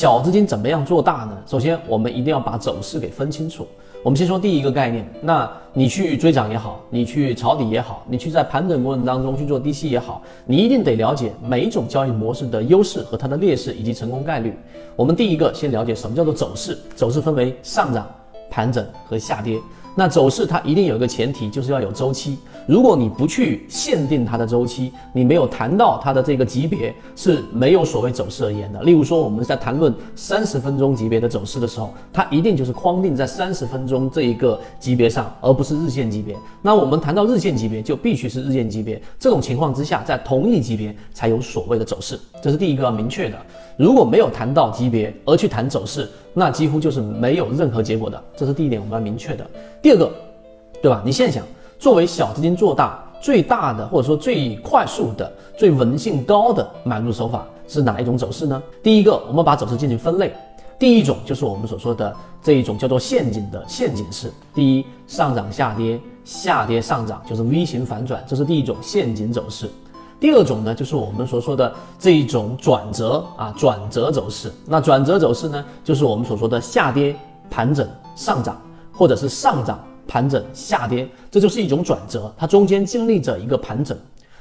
小资金怎么样做大呢？首先，我们一定要把走势给分清楚。我们先说第一个概念，那你去追涨也好，你去抄底也好，你去在盘整过程当中去做低吸也好，你一定得了解每一种交易模式的优势和它的劣势以及成功概率。我们第一个先了解什么叫做走势，走势分为上涨、盘整和下跌。那走势它一定有一个前提，就是要有周期。如果你不去限定它的周期，你没有谈到它的这个级别，是没有所谓走势而言的。例如说，我们在谈论三十分钟级别的走势的时候，它一定就是框定在三十分钟这一个级别上，而不是日线级别。那我们谈到日线级别，就必须是日线级别。这种情况之下，在同一级别才有所谓的走势，这是第一个要明确的。如果没有谈到级别而去谈走势，那几乎就是没有任何结果的。这是第一点，我们要明确的。第二个，对吧？你现想，作为小资金做大最大的或者说最快速的、最稳性高的买入手法是哪一种走势呢？第一个，我们把走势进行分类。第一种就是我们所说的这一种叫做陷阱的陷阱式。第一，上涨下跌，下跌上涨，就是 V 型反转，这是第一种陷阱走势。第二种呢，就是我们所说的这一种转折啊，转折走势。那转折走势呢，就是我们所说的下跌盘整上涨，或者是上涨盘整下跌，这就是一种转折，它中间经历着一个盘整。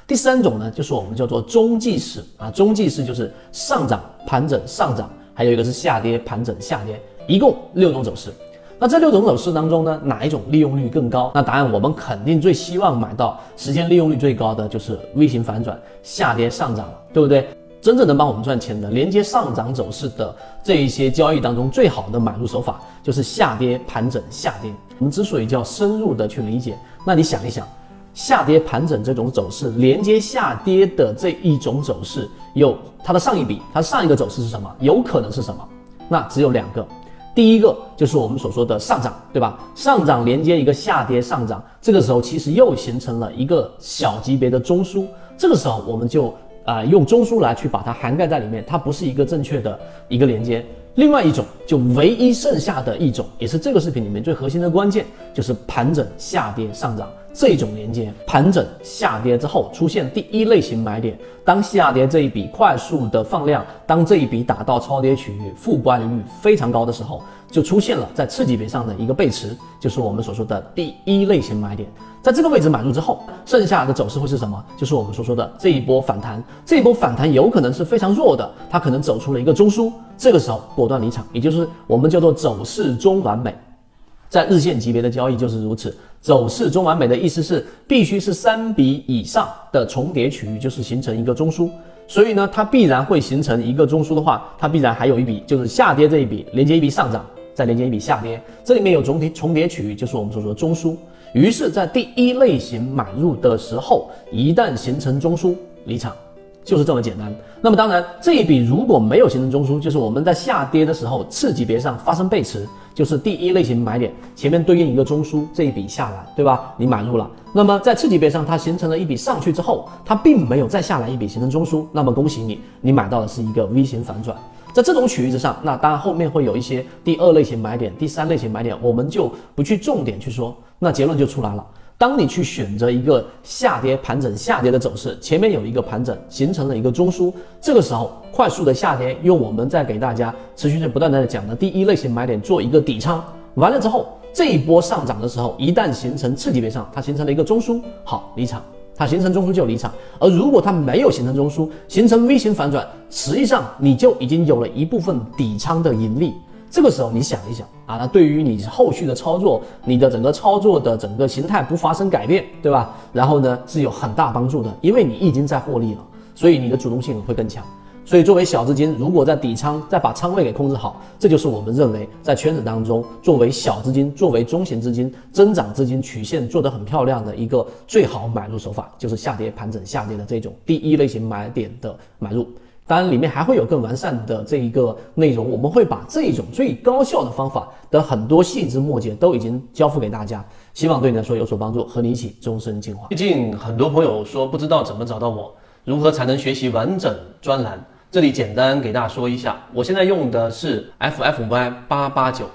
第三种呢，就是我们叫做中继式啊，中继式就是上涨盘整上涨，还有一个是下跌盘整下跌，一共六种走势。那这六种走势当中呢，哪一种利用率更高？那答案我们肯定最希望买到时间利用率最高的就是 V 型反转下跌上涨，对不对？真正能帮我们赚钱的连接上涨走势的这一些交易当中，最好的买入手法就是下跌盘整下跌。我们之所以叫深入的去理解，那你想一想，下跌盘整这种走势连接下跌的这一种走势，有它的上一笔，它上一个走势是什么？有可能是什么？那只有两个。第一个就是我们所说的上涨，对吧？上涨连接一个下跌上涨，这个时候其实又形成了一个小级别的中枢，这个时候我们就啊用中枢来去把它涵盖在里面，它不是一个正确的一个连接。另外一种就唯一剩下的一种，也是这个视频里面最核心的关键，就是盘整下跌上涨这种连接。盘整下跌之后出现第一类型买点，当下跌这一笔快速的放量，当这一笔打到超跌区域，负乖离率非常高的时候，就出现了在次级别上的一个背驰，就是我们所说的第一类型买点。在这个位置买入之后，剩下的走势会是什么？就是我们所说的这一波反弹。这一波反弹有可能是非常弱的，它可能走出了一个中枢，这个时候果断离场，也就是我们叫做走势中完美。在日线级别的交易就是如此，走势中完美的意思是必须是三笔以上的重叠区域，就是形成一个中枢。所以呢，它必然会形成一个中枢的话，它必然还有一笔就是下跌这一笔连接一笔上涨，再连接一笔下跌，这里面有总体重叠区域，就是我们所说的中枢。于是，在第一类型买入的时候，一旦形成中枢，离场，就是这么简单。那么，当然，这一笔如果没有形成中枢，就是我们在下跌的时候，次级别上发生背驰，就是第一类型买点前面对应一个中枢，这一笔下来，对吧？你买入了。那么在次级别上，它形成了一笔上去之后，它并没有再下来一笔形成中枢，那么恭喜你，你买到的是一个 V 型反转。在这种区域之上，那当然后面会有一些第二类型买点、第三类型买点，我们就不去重点去说。那结论就出来了。当你去选择一个下跌盘整下跌的走势，前面有一个盘整形成了一个中枢，这个时候快速的下跌，用我们在给大家持续的不断的讲的第一类型买点做一个底仓，完了之后这一波上涨的时候，一旦形成次级别上，它形成了一个中枢，好离场。它形成中枢就离场，而如果它没有形成中枢，形成 V 型反转，实际上你就已经有了一部分底仓的盈利。这个时候你想一想啊，那对于你后续的操作，你的整个操作的整个形态不发生改变，对吧？然后呢是有很大帮助的，因为你已经在获利了，所以你的主动性会更强。所以，作为小资金，如果在底仓再把仓位给控制好，这就是我们认为在圈子当中，作为小资金、作为中型资金、增长资金曲线做得很漂亮的一个最好买入手法，就是下跌盘整下跌的这种第一类型买点的买入。当然，里面还会有更完善的这一个内容，我们会把这种最高效的方法的很多细枝末节都已经交付给大家，希望对你来说有所帮助，和你一起终身进化。最近很多朋友说不知道怎么找到我，如何才能学习完整专栏？这里简单给大家说一下，我现在用的是 FFY 八八九。